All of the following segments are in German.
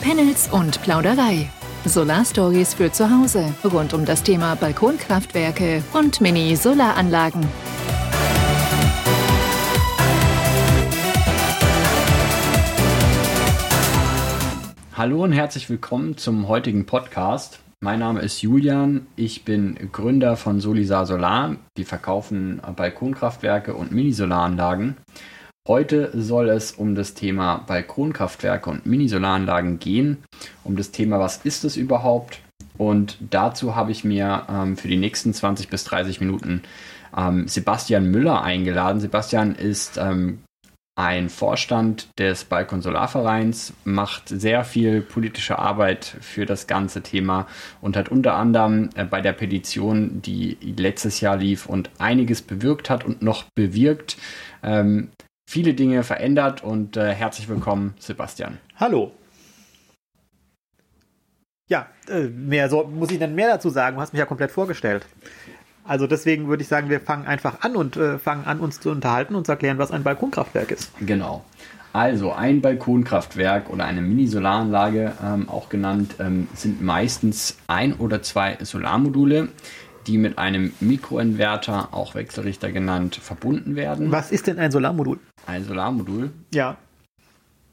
Panels und Plauderei. Solarstories für zu Hause rund um das Thema Balkonkraftwerke und Mini-Solaranlagen. Hallo und herzlich willkommen zum heutigen Podcast. Mein Name ist Julian, ich bin Gründer von Solisar Solar. Wir verkaufen Balkonkraftwerke und Mini-Solaranlagen. Heute soll es um das Thema Balkonkraftwerke und Mini-Solaranlagen gehen, um das Thema, was ist es überhaupt? Und dazu habe ich mir ähm, für die nächsten 20 bis 30 Minuten ähm, Sebastian Müller eingeladen. Sebastian ist ähm, ein Vorstand des Balkon Solarvereins, macht sehr viel politische Arbeit für das ganze Thema und hat unter anderem äh, bei der Petition, die letztes Jahr lief und einiges bewirkt hat und noch bewirkt, ähm, viele Dinge verändert und äh, herzlich willkommen, Sebastian. Hallo. Ja, äh, mehr so, muss ich denn mehr dazu sagen? Du hast mich ja komplett vorgestellt. Also deswegen würde ich sagen, wir fangen einfach an und äh, fangen an, uns zu unterhalten und zu erklären, was ein Balkonkraftwerk ist. Genau. Also ein Balkonkraftwerk oder eine Mini-Solaranlage, ähm, auch genannt, ähm, sind meistens ein oder zwei Solarmodule, die mit einem Mikroinverter, auch Wechselrichter genannt, verbunden werden. Was ist denn ein Solarmodul? Ein Solarmodul? Ja.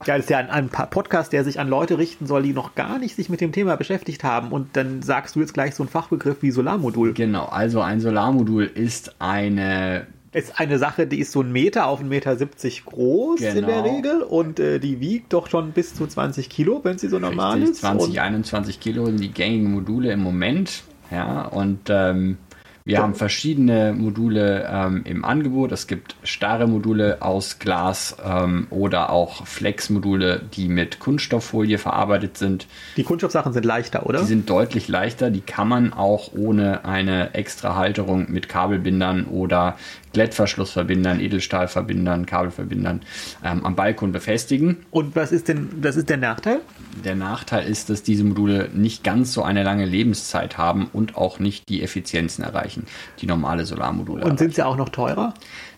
Ja, das ist ja ein, ein Podcast, der sich an Leute richten soll, die noch gar nicht sich mit dem Thema beschäftigt haben. Und dann sagst du jetzt gleich so einen Fachbegriff wie Solarmodul. Genau, also ein Solarmodul ist eine ist eine Sache, die ist so ein Meter auf 1,70 Meter 70 groß genau. in der genau. Regel und äh, die wiegt doch schon bis zu 20 Kilo, wenn sie so normal Richtig, ist. 20, und 21 Kilo sind die gängigen Module im Moment. Ja, und ähm, wir haben verschiedene Module ähm, im Angebot. Es gibt starre Module aus Glas ähm, oder auch Flex-Module, die mit Kunststofffolie verarbeitet sind. Die Kunststoffsachen sind leichter, oder? Die sind deutlich leichter. Die kann man auch ohne eine extra Halterung mit Kabelbindern oder Glättverschlussverbindern, Edelstahlverbindern, Kabelverbindern ähm, am Balkon befestigen. Und was ist denn, das ist der Nachteil? Der Nachteil ist, dass diese Module nicht ganz so eine lange Lebenszeit haben und auch nicht die Effizienzen erreichen, die normale Solarmodule. Und sind sie auch noch teurer?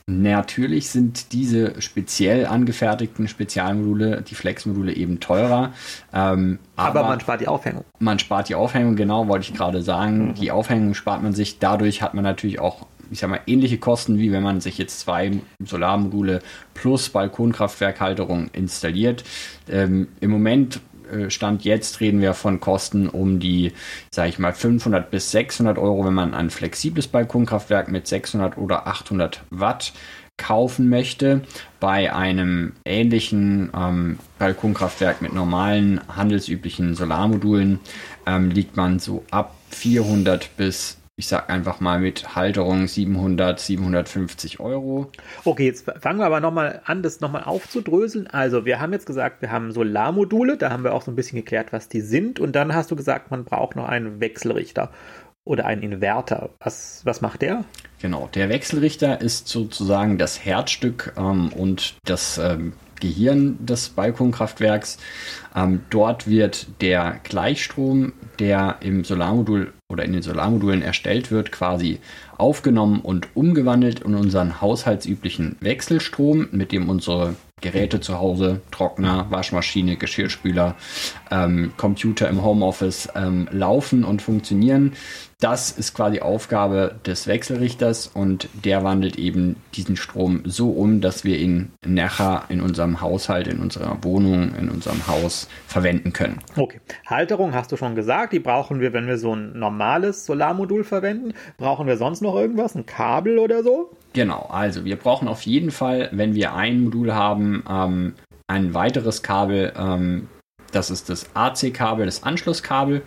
Natürlich sind diese speziell angefertigten Spezialmodule, die Flex-Module eben teurer. Ähm, aber, aber, man spart die Aufhängung. Man spart die Aufhängung, genau, wollte ich gerade sagen. Mhm. Die Aufhängung spart man sich. Dadurch hat man natürlich auch ich sag mal, ähnliche Kosten, wie wenn man sich jetzt zwei Solarmodule plus Balkonkraftwerkhalterung installiert. Ähm, Im Moment äh, Stand jetzt reden wir von Kosten um die, sage ich mal, 500 bis 600 Euro, wenn man ein flexibles Balkonkraftwerk mit 600 oder 800 Watt kaufen möchte. Bei einem ähnlichen ähm, Balkonkraftwerk mit normalen handelsüblichen Solarmodulen ähm, liegt man so ab 400 bis ich sag einfach mal mit Halterung 700, 750 Euro. Okay, jetzt fangen wir aber nochmal an, das nochmal aufzudröseln. Also wir haben jetzt gesagt, wir haben Solarmodule, da haben wir auch so ein bisschen geklärt, was die sind. Und dann hast du gesagt, man braucht noch einen Wechselrichter oder einen Inverter. Was, was macht der? Genau, der Wechselrichter ist sozusagen das Herzstück ähm, und das ähm, Gehirn des Balkonkraftwerks. Ähm, dort wird der Gleichstrom, der im Solarmodul oder in den Solarmodulen erstellt wird, quasi aufgenommen und umgewandelt in unseren haushaltsüblichen Wechselstrom, mit dem unsere Geräte zu Hause, Trockner, Waschmaschine, Geschirrspüler, ähm, Computer im Homeoffice ähm, laufen und funktionieren. Das ist quasi Aufgabe des Wechselrichters und der wandelt eben diesen Strom so um, dass wir ihn nachher in unserem Haushalt, in unserer Wohnung, in unserem Haus verwenden können. Okay. Halterung hast du schon gesagt, die brauchen wir, wenn wir so ein normales Solarmodul verwenden. Brauchen wir sonst noch irgendwas? Ein Kabel oder so? Genau, also wir brauchen auf jeden Fall, wenn wir ein Modul haben, ähm, ein weiteres Kabel. Ähm, das ist das AC-Kabel, das Anschlusskabel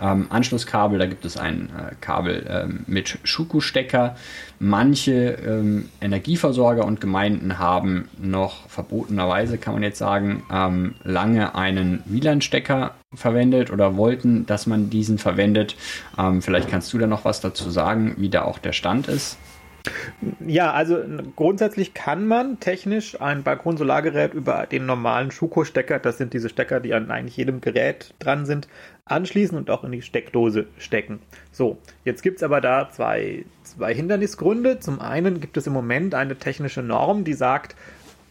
ähm, Anschlusskabel. Da gibt es ein äh, Kabel ähm, mit Schuko-Stecker. Manche ähm, Energieversorger und Gemeinden haben noch verbotenerweise, kann man jetzt sagen, ähm, lange einen WLAN-Stecker verwendet oder wollten, dass man diesen verwendet. Ähm, vielleicht kannst du da noch was dazu sagen, wie da auch der Stand ist. Ja, also grundsätzlich kann man technisch ein Balkonsolargerät über den normalen Schuko-Stecker, das sind diese Stecker, die an eigentlich jedem Gerät dran sind, anschließen und auch in die Steckdose stecken. So, jetzt gibt es aber da zwei, zwei Hindernisgründe. Zum einen gibt es im Moment eine technische Norm, die sagt,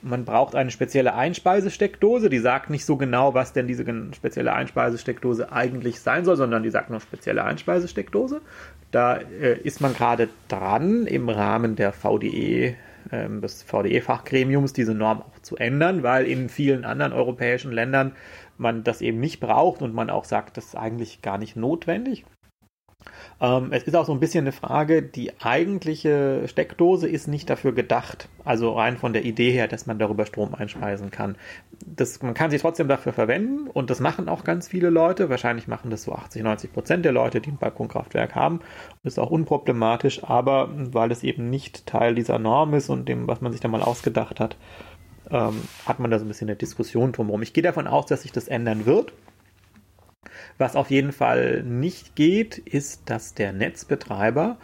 man braucht eine spezielle Einspeisesteckdose. Die sagt nicht so genau, was denn diese spezielle Einspeisesteckdose eigentlich sein soll, sondern die sagt nur spezielle Einspeisesteckdose. Da äh, ist man gerade dran, im Rahmen der VDE, äh, des VDE-Fachgremiums, diese Norm auch zu ändern, weil in vielen anderen europäischen Ländern man das eben nicht braucht und man auch sagt, das ist eigentlich gar nicht notwendig. Ähm, es ist auch so ein bisschen eine Frage, die eigentliche Steckdose ist nicht dafür gedacht, also rein von der Idee her, dass man darüber Strom einspeisen kann. Das, man kann sie trotzdem dafür verwenden und das machen auch ganz viele Leute. Wahrscheinlich machen das so 80, 90 Prozent der Leute, die ein Balkonkraftwerk haben. Das ist auch unproblematisch, aber weil es eben nicht Teil dieser Norm ist und dem, was man sich da mal ausgedacht hat, ähm, hat man da so ein bisschen eine Diskussion drumherum. Ich gehe davon aus, dass sich das ändern wird. Was auf jeden Fall nicht geht, ist, dass der Netzbetreiber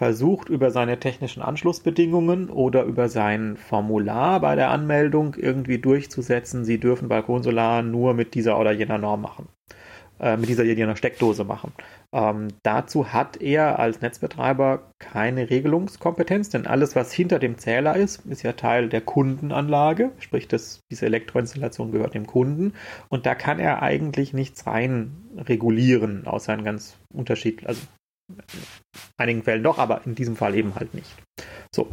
versucht, über seine technischen Anschlussbedingungen oder über sein Formular bei der Anmeldung irgendwie durchzusetzen, sie dürfen Balkonsolar nur mit dieser oder jener Norm machen, äh, mit dieser oder jener Steckdose machen. Ähm, dazu hat er als Netzbetreiber keine Regelungskompetenz, denn alles, was hinter dem Zähler ist, ist ja Teil der Kundenanlage, sprich, das, diese Elektroinstallation gehört dem Kunden und da kann er eigentlich nichts rein regulieren, außer ein ganz Unterschied, also in einigen Fällen doch, aber in diesem Fall eben halt nicht. So.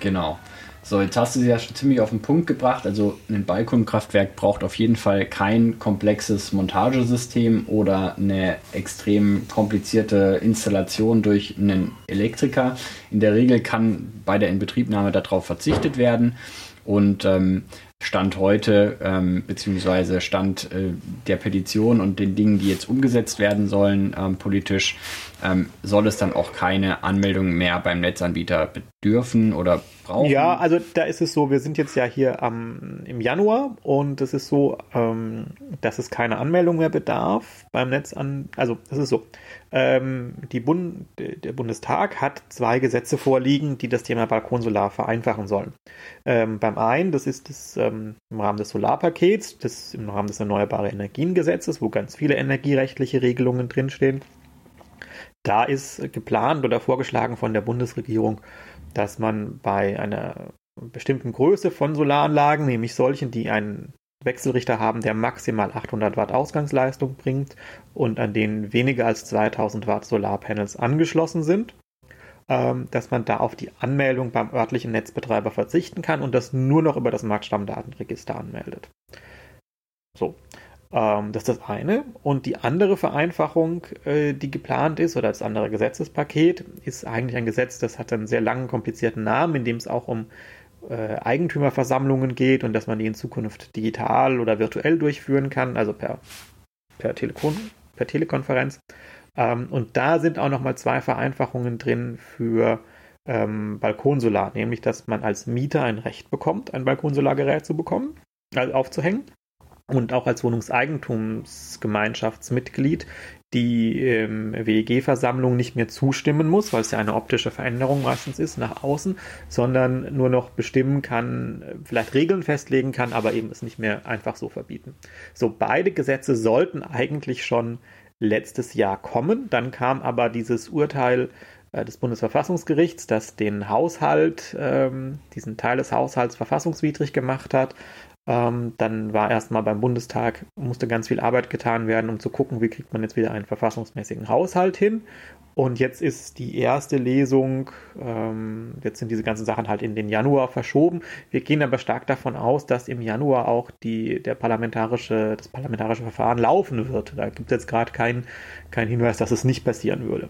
Genau. So, jetzt hast du sie ja schon ziemlich auf den Punkt gebracht. Also ein Balkonkraftwerk braucht auf jeden Fall kein komplexes Montagesystem oder eine extrem komplizierte Installation durch einen Elektriker. In der Regel kann bei der Inbetriebnahme darauf verzichtet werden. Und ähm, Stand heute, ähm, beziehungsweise Stand äh, der Petition und den Dingen, die jetzt umgesetzt werden sollen ähm, politisch, ähm, soll es dann auch keine Anmeldung mehr beim Netzanbieter bedürfen oder brauchen? Ja, also da ist es so, wir sind jetzt ja hier am, im Januar und es ist so, ähm, dass es keine Anmeldung mehr bedarf beim Netz an, also es ist so, ähm, die Bund, der Bundestag hat zwei Gesetze vorliegen, die das Thema Balkonsolar vereinfachen sollen. Ähm, beim einen, das ist das ähm, im Rahmen des Solarpakets, das im Rahmen des Erneuerbare Energien Gesetzes, wo ganz viele energierechtliche Regelungen drinstehen. Da ist geplant oder vorgeschlagen von der Bundesregierung, dass man bei einer bestimmten Größe von Solaranlagen, nämlich solchen, die einen Wechselrichter haben, der maximal 800 Watt Ausgangsleistung bringt und an denen weniger als 2000 Watt Solarpanels angeschlossen sind, ähm, dass man da auf die Anmeldung beim örtlichen Netzbetreiber verzichten kann und das nur noch über das Marktstammdatenregister anmeldet. So, ähm, das ist das eine. Und die andere Vereinfachung, äh, die geplant ist, oder das andere Gesetzespaket, ist eigentlich ein Gesetz, das hat einen sehr langen, komplizierten Namen, in dem es auch um äh, Eigentümerversammlungen geht und dass man die in Zukunft digital oder virtuell durchführen kann, also per, per, Telekon, per Telekonferenz. Ähm, und da sind auch nochmal zwei Vereinfachungen drin für ähm, Balkonsolar, nämlich dass man als Mieter ein Recht bekommt, ein Balkonsolargerät zu bekommen, also aufzuhängen und auch als Wohnungseigentumsgemeinschaftsmitglied die ähm, WEG-Versammlung nicht mehr zustimmen muss, weil es ja eine optische Veränderung meistens ist nach außen, sondern nur noch bestimmen kann, vielleicht Regeln festlegen kann, aber eben es nicht mehr einfach so verbieten. So, beide Gesetze sollten eigentlich schon letztes Jahr kommen. Dann kam aber dieses Urteil äh, des Bundesverfassungsgerichts, das den Haushalt, ähm, diesen Teil des Haushalts verfassungswidrig gemacht hat. Ähm, dann war erstmal beim Bundestag, musste ganz viel Arbeit getan werden, um zu gucken, wie kriegt man jetzt wieder einen verfassungsmäßigen Haushalt hin. Und jetzt ist die erste Lesung, ähm, jetzt sind diese ganzen Sachen halt in den Januar verschoben. Wir gehen aber stark davon aus, dass im Januar auch die, der parlamentarische, das parlamentarische Verfahren laufen wird. Da gibt es jetzt gerade keinen kein Hinweis, dass es nicht passieren würde.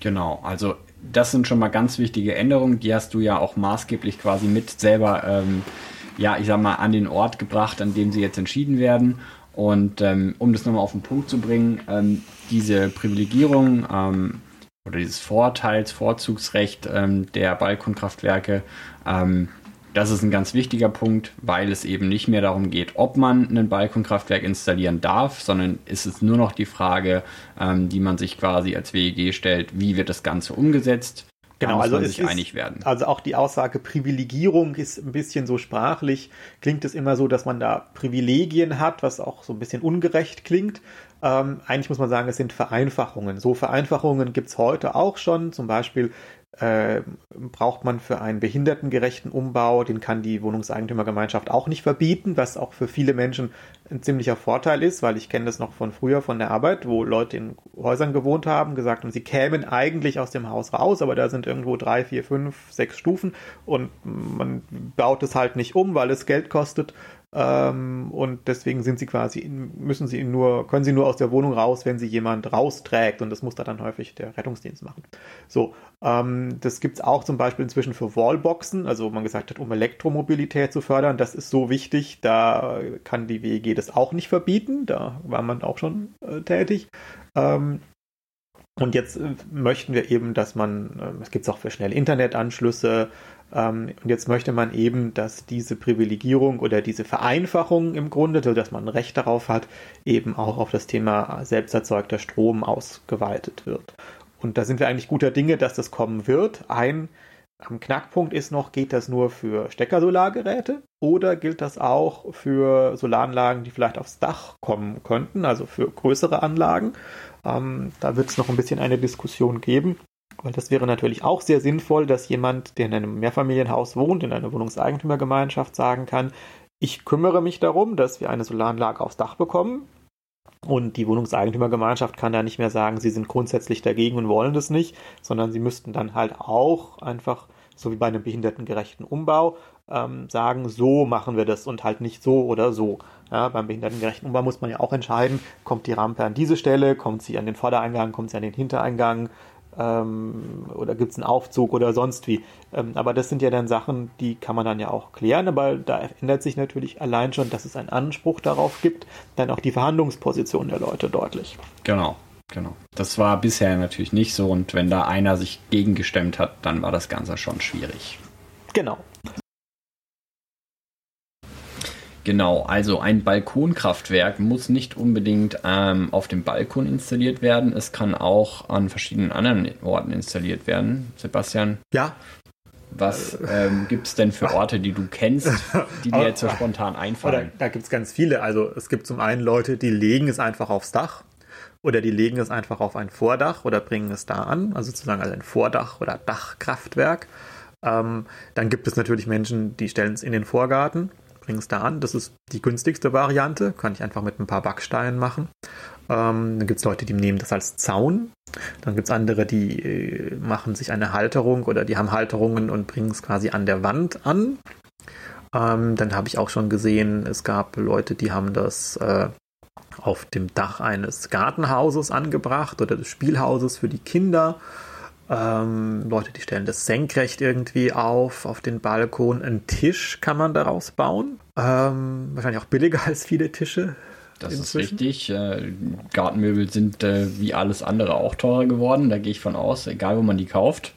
Genau, also das sind schon mal ganz wichtige Änderungen, die hast du ja auch maßgeblich quasi mit selber ähm, ja, ich sag mal, an den Ort gebracht, an dem sie jetzt entschieden werden. Und ähm, um das nochmal auf den Punkt zu bringen, ähm, diese Privilegierung ähm, oder dieses Vorteils, Vorzugsrecht ähm, der Balkonkraftwerke, ähm, das ist ein ganz wichtiger Punkt, weil es eben nicht mehr darum geht, ob man ein Balkonkraftwerk installieren darf, sondern ist es nur noch die Frage, ähm, die man sich quasi als WEG stellt, wie wird das Ganze umgesetzt. Genau, also sich ist, einig werden. Also auch die Aussage Privilegierung ist ein bisschen so sprachlich, klingt es immer so, dass man da Privilegien hat, was auch so ein bisschen ungerecht klingt. Ähm, eigentlich muss man sagen, es sind Vereinfachungen. So Vereinfachungen gibt's heute auch schon. Zum Beispiel äh, braucht man für einen behindertengerechten Umbau, den kann die Wohnungseigentümergemeinschaft auch nicht verbieten, was auch für viele Menschen ein ziemlicher Vorteil ist, weil ich kenne das noch von früher von der Arbeit, wo Leute in Häusern gewohnt haben, gesagt haben, sie kämen eigentlich aus dem Haus raus, aber da sind irgendwo drei, vier, fünf, sechs Stufen und man baut es halt nicht um, weil es Geld kostet ähm, und deswegen sind sie quasi, müssen sie nur, können sie nur aus der Wohnung raus, wenn sie jemand rausträgt. Und das muss da dann häufig der Rettungsdienst machen. So, ähm, das gibt's auch zum Beispiel inzwischen für Wallboxen, also man gesagt hat, um Elektromobilität zu fördern. Das ist so wichtig, da kann die WEG das auch nicht verbieten. Da war man auch schon äh, tätig. Ähm, und jetzt äh, möchten wir eben, dass man, äh, es gibt auch für schnelle Internetanschlüsse, und jetzt möchte man eben, dass diese Privilegierung oder diese Vereinfachung im Grunde, dass man ein Recht darauf hat, eben auch auf das Thema selbsterzeugter Strom ausgeweitet wird. Und da sind wir eigentlich guter Dinge, dass das kommen wird. Ein am Knackpunkt ist noch, geht das nur für Steckersolargeräte oder gilt das auch für Solaranlagen, die vielleicht aufs Dach kommen könnten, also für größere Anlagen? Ähm, da wird es noch ein bisschen eine Diskussion geben. Weil das wäre natürlich auch sehr sinnvoll, dass jemand, der in einem Mehrfamilienhaus wohnt, in einer Wohnungseigentümergemeinschaft sagen kann, ich kümmere mich darum, dass wir eine Solaranlage aufs Dach bekommen. Und die Wohnungseigentümergemeinschaft kann da nicht mehr sagen, sie sind grundsätzlich dagegen und wollen das nicht, sondern sie müssten dann halt auch einfach, so wie bei einem behindertengerechten Umbau, ähm, sagen, so machen wir das und halt nicht so oder so. Ja, beim behindertengerechten Umbau muss man ja auch entscheiden, kommt die Rampe an diese Stelle, kommt sie an den Vordereingang, kommt sie an den Hintereingang, ähm, oder gibt es einen Aufzug oder sonst wie. Ähm, aber das sind ja dann Sachen, die kann man dann ja auch klären, aber da ändert sich natürlich allein schon, dass es einen Anspruch darauf gibt, dann auch die Verhandlungsposition der Leute deutlich. Genau. Genau. Das war bisher natürlich nicht so und wenn da einer sich gegengestemmt hat, dann war das Ganze schon schwierig. Genau. Genau, also ein Balkonkraftwerk muss nicht unbedingt ähm, auf dem Balkon installiert werden. Es kann auch an verschiedenen anderen Orten installiert werden. Sebastian? Ja. Was ähm, gibt es denn für Orte, die du kennst, die dir jetzt so spontan einfallen? da, da gibt es ganz viele. Also es gibt zum einen Leute, die legen es einfach aufs Dach oder die legen es einfach auf ein Vordach oder bringen es da an, also sozusagen als ein Vordach oder Dachkraftwerk. Ähm, dann gibt es natürlich Menschen, die stellen es in den Vorgarten es da an. Das ist die günstigste Variante. Kann ich einfach mit ein paar Backsteinen machen. Ähm, dann gibt es Leute, die nehmen das als Zaun. Dann gibt es andere, die äh, machen sich eine Halterung oder die haben Halterungen und bringen es quasi an der Wand an. Ähm, dann habe ich auch schon gesehen, es gab Leute, die haben das äh, auf dem Dach eines Gartenhauses angebracht oder des Spielhauses für die Kinder. Ähm, Leute, die stellen das senkrecht irgendwie auf, auf den Balkon. Ein Tisch kann man daraus bauen. Ähm, wahrscheinlich auch billiger als viele Tische. Das inzwischen. ist richtig. Äh, Gartenmöbel sind äh, wie alles andere auch teurer geworden. Da gehe ich von aus, egal wo man die kauft.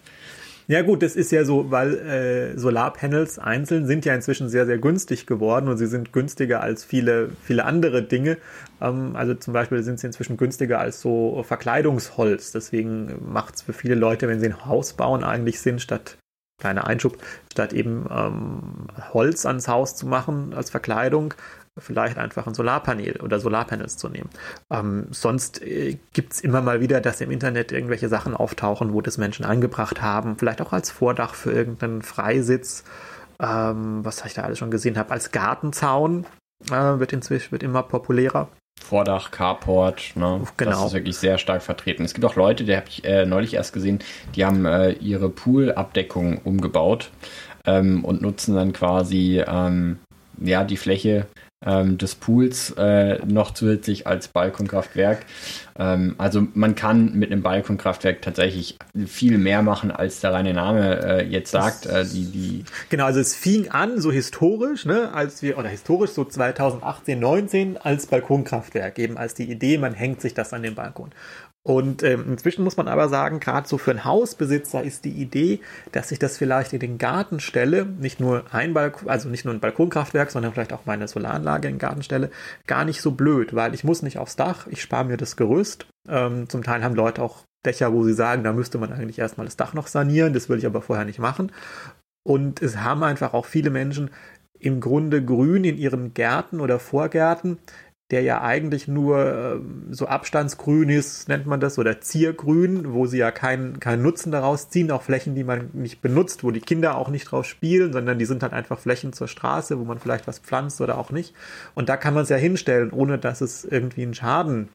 Ja gut, das ist ja so, weil äh, Solarpanels einzeln sind ja inzwischen sehr, sehr günstig geworden und sie sind günstiger als viele, viele andere Dinge. Ähm, also zum Beispiel sind sie inzwischen günstiger als so Verkleidungsholz. Deswegen macht es für viele Leute, wenn sie ein Haus bauen, eigentlich Sinn, statt kleiner Einschub, statt eben ähm, Holz ans Haus zu machen als Verkleidung, vielleicht einfach ein Solarpanel oder Solarpanels zu nehmen. Ähm, sonst äh, gibt es immer mal wieder, dass im Internet irgendwelche Sachen auftauchen, wo das Menschen angebracht haben, vielleicht auch als Vordach für irgendeinen Freisitz, ähm, was ich da alles schon gesehen habe, als Gartenzaun äh, wird inzwischen wird immer populärer. Vordach, Carport, ne? Genau. Das ist wirklich sehr stark vertreten. Es gibt auch Leute, die habe ich äh, neulich erst gesehen, die haben äh, ihre Poolabdeckung umgebaut ähm, und nutzen dann quasi ähm, ja die Fläche ähm, des Pools äh, noch zusätzlich als Balkonkraftwerk. Ähm, also man kann mit einem Balkonkraftwerk tatsächlich viel mehr machen, als der reine Name äh, jetzt sagt. Äh, die, die genau, also es fing an so historisch, ne, als wir, oder historisch so 2018, 19 als Balkonkraftwerk, eben als die Idee, man hängt sich das an den Balkon. Und ähm, inzwischen muss man aber sagen, gerade so für einen Hausbesitzer ist die Idee, dass ich das vielleicht in den Garten stelle, nicht nur ein Balkon, also nicht nur ein Balkonkraftwerk, sondern vielleicht auch meine Solaranlage in den Garten stelle, gar nicht so blöd, weil ich muss nicht aufs Dach, ich spare mir das Gerüst. Ähm, zum Teil haben Leute auch Dächer, wo sie sagen, da müsste man eigentlich erstmal das Dach noch sanieren, das will ich aber vorher nicht machen. Und es haben einfach auch viele Menschen im Grunde grün in ihren Gärten oder Vorgärten, der ja eigentlich nur äh, so Abstandsgrün ist, nennt man das, oder Ziergrün, wo sie ja keinen keinen Nutzen daraus ziehen, auch Flächen, die man nicht benutzt, wo die Kinder auch nicht drauf spielen, sondern die sind halt einfach Flächen zur Straße, wo man vielleicht was pflanzt oder auch nicht. Und da kann man es ja hinstellen, ohne dass es irgendwie einen Schaden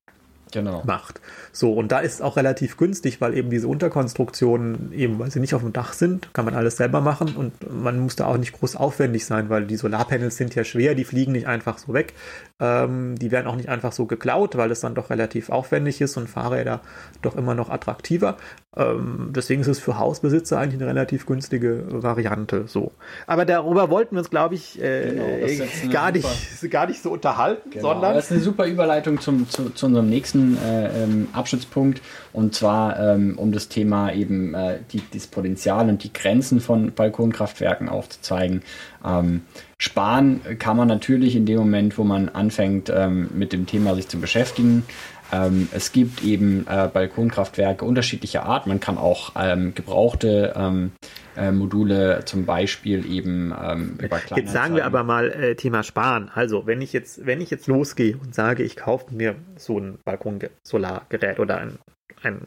genau. macht. So, und da ist es auch relativ günstig, weil eben diese Unterkonstruktionen, eben weil sie nicht auf dem Dach sind, kann man alles selber machen und man muss da auch nicht groß aufwendig sein, weil die Solarpanels sind ja schwer, die fliegen nicht einfach so weg. Ähm, die werden auch nicht einfach so geklaut, weil es dann doch relativ aufwendig ist und Fahrräder doch immer noch attraktiver. Ähm, deswegen ist es für Hausbesitzer eigentlich eine relativ günstige Variante. So. Aber darüber wollten wir uns, glaube ich, äh, genau, gar, nicht, gar nicht so unterhalten, genau, sondern. Das ist eine super Überleitung zum, zu, zu unserem nächsten äh, ähm, Abschnittspunkt und zwar ähm, um das Thema eben äh, die, das Potenzial und die Grenzen von Balkonkraftwerken aufzuzeigen. Ähm, sparen kann man natürlich in dem Moment, wo man anfängt, ähm, mit dem Thema sich zu beschäftigen. Ähm, es gibt eben äh, Balkonkraftwerke unterschiedlicher Art. Man kann auch ähm, gebrauchte ähm, äh, Module zum Beispiel eben ähm, über Jetzt sagen wir aber mal äh, Thema Sparen. Also wenn ich jetzt, wenn ich jetzt losgehe und sage, ich kaufe mir so ein Balkonsolargerät oder ein, ein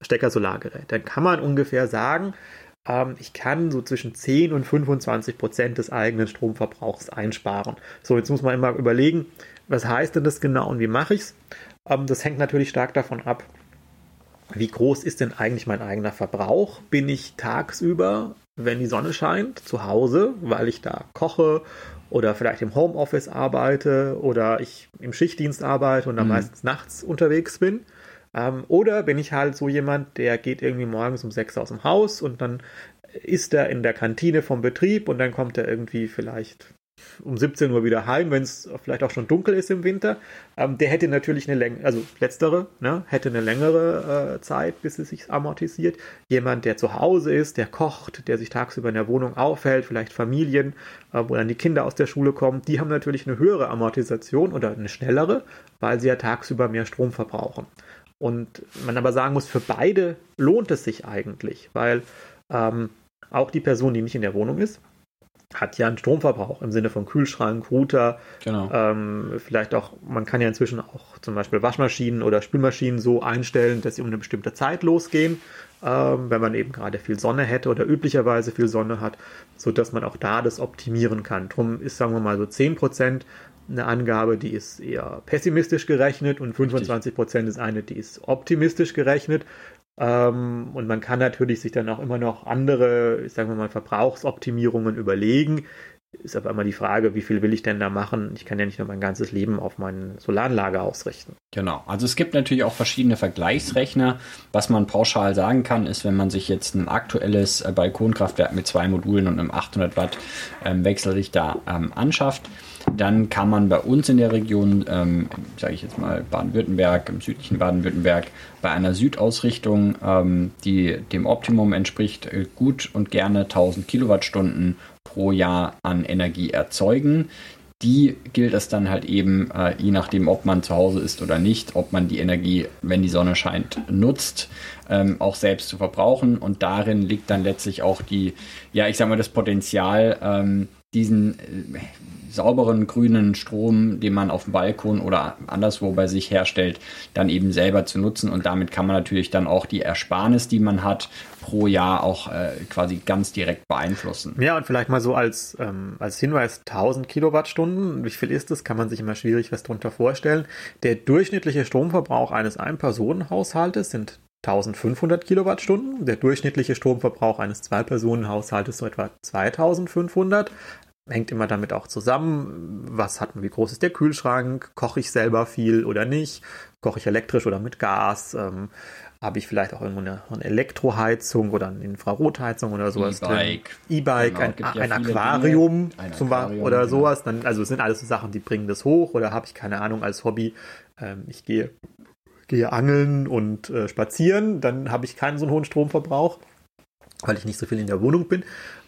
Stecker-Solargerät, dann kann man ungefähr sagen, ähm, ich kann so zwischen 10 und 25 Prozent des eigenen Stromverbrauchs einsparen. So, jetzt muss man immer überlegen, was heißt denn das genau und wie mache ich es? Ähm, das hängt natürlich stark davon ab, wie groß ist denn eigentlich mein eigener Verbrauch? Bin ich tagsüber, wenn die Sonne scheint, zu Hause, weil ich da koche oder vielleicht im Homeoffice arbeite oder ich im Schichtdienst arbeite und dann mhm. meistens nachts unterwegs bin? Ähm, oder bin ich halt so jemand, der geht irgendwie morgens um sechs aus dem Haus und dann ist er in der Kantine vom Betrieb und dann kommt er irgendwie vielleicht um 17 Uhr wieder heim, wenn es vielleicht auch schon dunkel ist im Winter. Ähm, der hätte natürlich eine längere, also letztere, ne, hätte eine längere äh, Zeit, bis es sich amortisiert. Jemand, der zu Hause ist, der kocht, der sich tagsüber in der Wohnung aufhält, vielleicht Familien, äh, wo dann die Kinder aus der Schule kommen, die haben natürlich eine höhere Amortisation oder eine schnellere, weil sie ja tagsüber mehr Strom verbrauchen. Und man aber sagen muss, für beide lohnt es sich eigentlich, weil ähm, auch die Person, die nicht in der Wohnung ist, hat ja einen Stromverbrauch im Sinne von Kühlschrank, Router. Genau. Ähm, vielleicht auch, man kann ja inzwischen auch zum Beispiel Waschmaschinen oder Spülmaschinen so einstellen, dass sie um eine bestimmte Zeit losgehen, ähm, wenn man eben gerade viel Sonne hätte oder üblicherweise viel Sonne hat, sodass man auch da das optimieren kann. Drum ist, sagen wir mal, so 10% eine Angabe, die ist eher pessimistisch gerechnet und 25% ist eine, die ist optimistisch gerechnet. Ähm, und man kann natürlich sich dann auch immer noch andere, sagen wir mal, Verbrauchsoptimierungen überlegen. Ist aber immer die Frage, wie viel will ich denn da machen? Ich kann ja nicht nur mein ganzes Leben auf meine Solaranlage ausrichten. Genau. Also es gibt natürlich auch verschiedene Vergleichsrechner. Was man pauschal sagen kann, ist, wenn man sich jetzt ein aktuelles äh, Balkonkraftwerk mit zwei Modulen und einem 800 Watt ähm, Wechselrichter ähm, anschafft, dann kann man bei uns in der Region, ähm, sage ich jetzt mal Baden-Württemberg, im südlichen Baden-Württemberg, bei einer Südausrichtung, ähm, die dem Optimum entspricht, äh, gut und gerne 1000 Kilowattstunden pro Jahr an Energie erzeugen. Die gilt es dann halt eben, äh, je nachdem, ob man zu Hause ist oder nicht, ob man die Energie, wenn die Sonne scheint, nutzt, ähm, auch selbst zu verbrauchen. Und darin liegt dann letztlich auch die, ja, ich sag mal, das Potenzial, ähm, diesen äh, sauberen grünen Strom, den man auf dem Balkon oder anderswo bei sich herstellt, dann eben selber zu nutzen. Und damit kann man natürlich dann auch die Ersparnis, die man hat, pro Jahr auch äh, quasi ganz direkt beeinflussen. Ja, und vielleicht mal so als, ähm, als Hinweis 1000 Kilowattstunden. Wie viel ist das? Kann man sich immer schwierig was darunter vorstellen. Der durchschnittliche Stromverbrauch eines Ein-Personen-Haushaltes sind 1500 Kilowattstunden. Der durchschnittliche Stromverbrauch eines Zwei-Personen-Haushaltes so etwa 2500 hängt immer damit auch zusammen, was hat man, wie groß ist der Kühlschrank, koche ich selber viel oder nicht, koche ich elektrisch oder mit Gas, ähm, habe ich vielleicht auch irgendwo eine, eine, Elektroheizung oder eine Infrarotheizung oder sowas E-Bike. E-Bike, genau, ein, ein Aquarium ein zum Aquarium, oder genau. sowas. Dann, also es sind alles so Sachen, die bringen das hoch oder habe ich keine Ahnung als Hobby. Ähm, ich gehe, gehe angeln und äh, spazieren, dann habe ich keinen so einen hohen Stromverbrauch weil ich nicht so viel in der Wohnung bin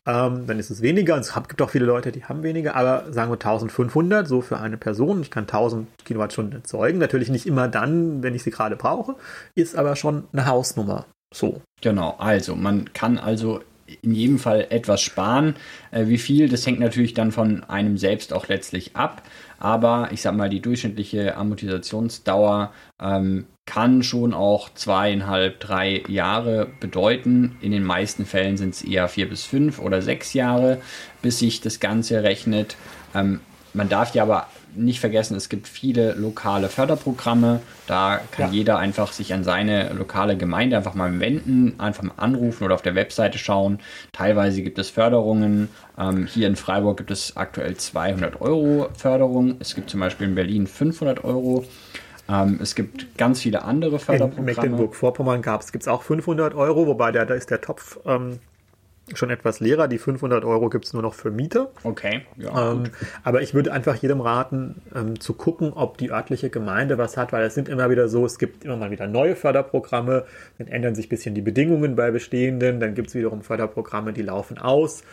ähm, dann ist es weniger. Es gibt auch viele Leute, die haben weniger, aber sagen wir 1500, so für eine Person. Ich kann 1000 Kilowattstunden erzeugen. Natürlich nicht immer dann, wenn ich sie gerade brauche, ist aber schon eine Hausnummer. So. Genau, also man kann also in jedem Fall etwas sparen. Äh, wie viel, das hängt natürlich dann von einem selbst auch letztlich ab. Aber ich sag mal, die durchschnittliche Amortisationsdauer ähm, kann schon auch zweieinhalb, drei Jahre bedeuten. In den meisten Fällen sind es eher vier bis fünf oder sechs Jahre, bis sich das Ganze rechnet. Ähm, man darf ja aber nicht vergessen, es gibt viele lokale Förderprogramme. Da kann ja. jeder einfach sich an seine lokale Gemeinde einfach mal wenden, einfach mal anrufen oder auf der Webseite schauen. Teilweise gibt es Förderungen. Ähm, hier in Freiburg gibt es aktuell 200 Euro Förderung. Es gibt zum Beispiel in Berlin 500 Euro. Ähm, es gibt ganz viele andere Förderprogramme. In Mecklenburg-Vorpommern gab es auch 500 Euro, wobei der, da ist der Topf ähm, schon etwas leerer. Die 500 Euro gibt es nur noch für Mieter. Okay, ja. Ähm, aber ich würde einfach jedem raten, ähm, zu gucken, ob die örtliche Gemeinde was hat, weil es sind immer wieder so, es gibt immer mal wieder neue Förderprogramme, dann ändern sich ein bisschen die Bedingungen bei bestehenden, dann gibt es wiederum Förderprogramme, die laufen aus.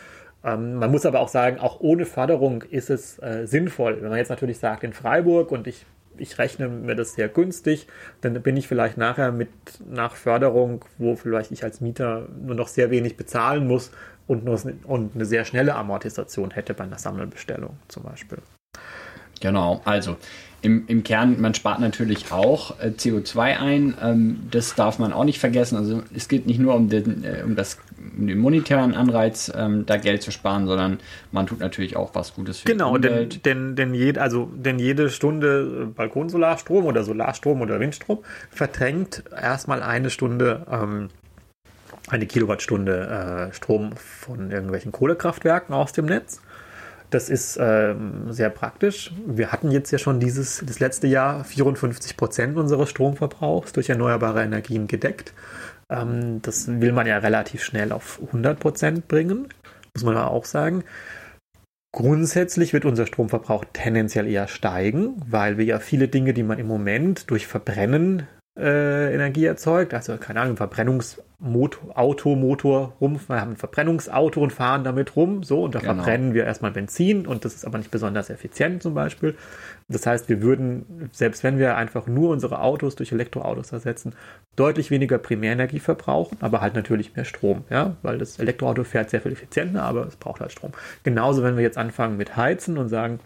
Ähm, man muss aber auch sagen, auch ohne Förderung ist es äh, sinnvoll. Wenn man jetzt natürlich sagt, in Freiburg und ich ich rechne mir das sehr günstig, dann bin ich vielleicht nachher mit nach Förderung, wo vielleicht ich als Mieter nur noch sehr wenig bezahlen muss und, nur, und eine sehr schnelle Amortisation hätte bei einer Sammelbestellung zum Beispiel. Genau, also im, im Kern, man spart natürlich auch äh, CO2 ein. Ähm, das darf man auch nicht vergessen. Also es geht nicht nur um den, äh, um das, den monetären Anreiz, ähm, da Geld zu sparen, sondern man tut natürlich auch was Gutes für genau, die Umwelt. Genau, denn, denn, jed, also, denn jede Stunde äh, Balkonsolarstrom oder Solarstrom oder Windstrom verdrängt erstmal eine Stunde ähm, eine Kilowattstunde äh, Strom von irgendwelchen Kohlekraftwerken aus dem Netz. Das ist ähm, sehr praktisch. Wir hatten jetzt ja schon dieses das letzte Jahr 54 Prozent unseres Stromverbrauchs durch erneuerbare Energien gedeckt. Ähm, das will man ja relativ schnell auf 100 Prozent bringen, muss man auch sagen. Grundsätzlich wird unser Stromverbrauch tendenziell eher steigen, weil wir ja viele Dinge, die man im Moment durch Verbrennen äh, Energie erzeugt. Also, keine Ahnung, Verbrennungsauto, Motor rum. Wir haben ein Verbrennungsauto und fahren damit rum. So, und da genau. verbrennen wir erstmal Benzin und das ist aber nicht besonders effizient zum Beispiel. Das heißt, wir würden, selbst wenn wir einfach nur unsere Autos durch Elektroautos ersetzen, deutlich weniger Primärenergie verbrauchen, aber halt natürlich mehr Strom, ja, weil das Elektroauto fährt sehr viel effizienter, aber es braucht halt Strom. Genauso, wenn wir jetzt anfangen mit Heizen und sagen,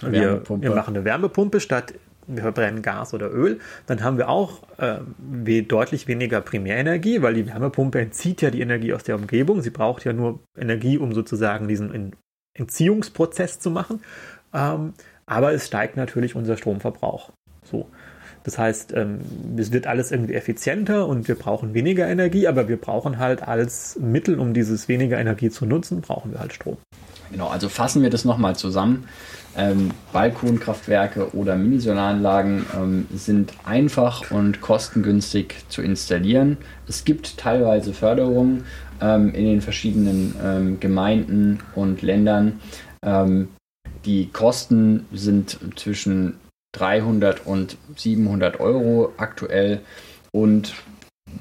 wir, wir, machen eine Wärmepumpe statt wir verbrennen Gas oder Öl, dann haben wir auch äh, deutlich weniger Primärenergie, weil die Wärmepumpe entzieht ja die Energie aus der Umgebung. Sie braucht ja nur Energie, um sozusagen diesen Entziehungsprozess zu machen. Ähm, aber es steigt natürlich unser Stromverbrauch. So. Das heißt, ähm, es wird alles irgendwie effizienter und wir brauchen weniger Energie, aber wir brauchen halt als Mittel, um dieses weniger Energie zu nutzen, brauchen wir halt Strom. Genau, also fassen wir das nochmal zusammen. Ähm, Balkonkraftwerke oder Minisolaranlagen ähm, sind einfach und kostengünstig zu installieren. Es gibt teilweise Förderungen ähm, in den verschiedenen ähm, Gemeinden und Ländern. Ähm, die Kosten sind zwischen 300 und 700 Euro aktuell und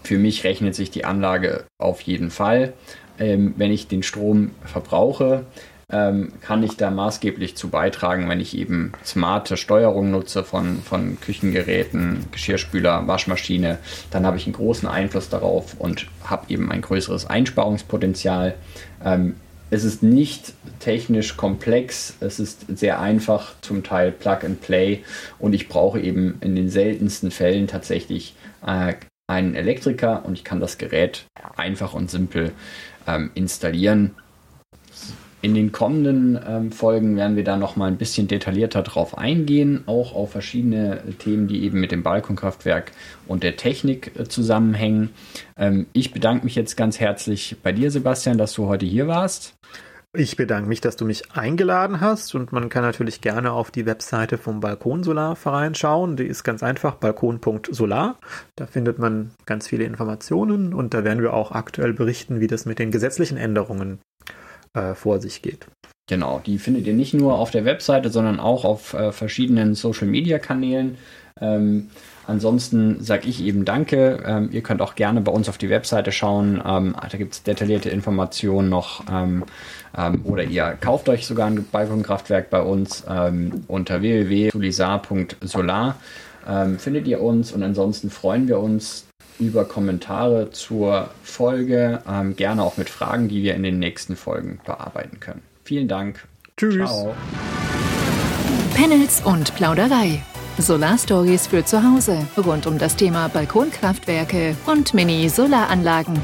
für mich rechnet sich die Anlage auf jeden Fall. Ähm, wenn ich den Strom verbrauche, ähm, kann ich da maßgeblich zu beitragen, wenn ich eben smarte Steuerung nutze von, von Küchengeräten, Geschirrspüler, Waschmaschine, dann habe ich einen großen Einfluss darauf und habe eben ein größeres Einsparungspotenzial. Ähm, es ist nicht technisch komplex, es ist sehr einfach, zum Teil Plug and Play und ich brauche eben in den seltensten Fällen tatsächlich äh, einen Elektriker und ich kann das Gerät einfach und simpel ähm, installieren. In den kommenden ähm, Folgen werden wir da noch mal ein bisschen detaillierter drauf eingehen, auch auf verschiedene Themen, die eben mit dem Balkonkraftwerk und der Technik äh, zusammenhängen. Ähm, ich bedanke mich jetzt ganz herzlich bei dir, Sebastian, dass du heute hier warst. Ich bedanke mich, dass du mich eingeladen hast und man kann natürlich gerne auf die Webseite vom Balkonsolarverein schauen. Die ist ganz einfach balkon.solar. Da findet man ganz viele Informationen und da werden wir auch aktuell berichten, wie das mit den gesetzlichen Änderungen äh, vor sich geht. Genau, die findet ihr nicht nur auf der Webseite, sondern auch auf äh, verschiedenen Social-Media-Kanälen. Ähm, ansonsten sage ich eben Danke. Ähm, ihr könnt auch gerne bei uns auf die Webseite schauen. Ähm, da gibt es detaillierte Informationen noch. Ähm, ähm, oder ihr kauft euch sogar ein Balkonkraftwerk bei uns ähm, unter www.sulisar.solar. findet ihr uns und ansonsten freuen wir uns über Kommentare zur Folge, ähm, gerne auch mit Fragen, die wir in den nächsten Folgen bearbeiten können. Vielen Dank. Tschüss. Ciao. Panels und Plauderei. Solarstories für zu Hause rund um das Thema Balkonkraftwerke und Mini-Solaranlagen.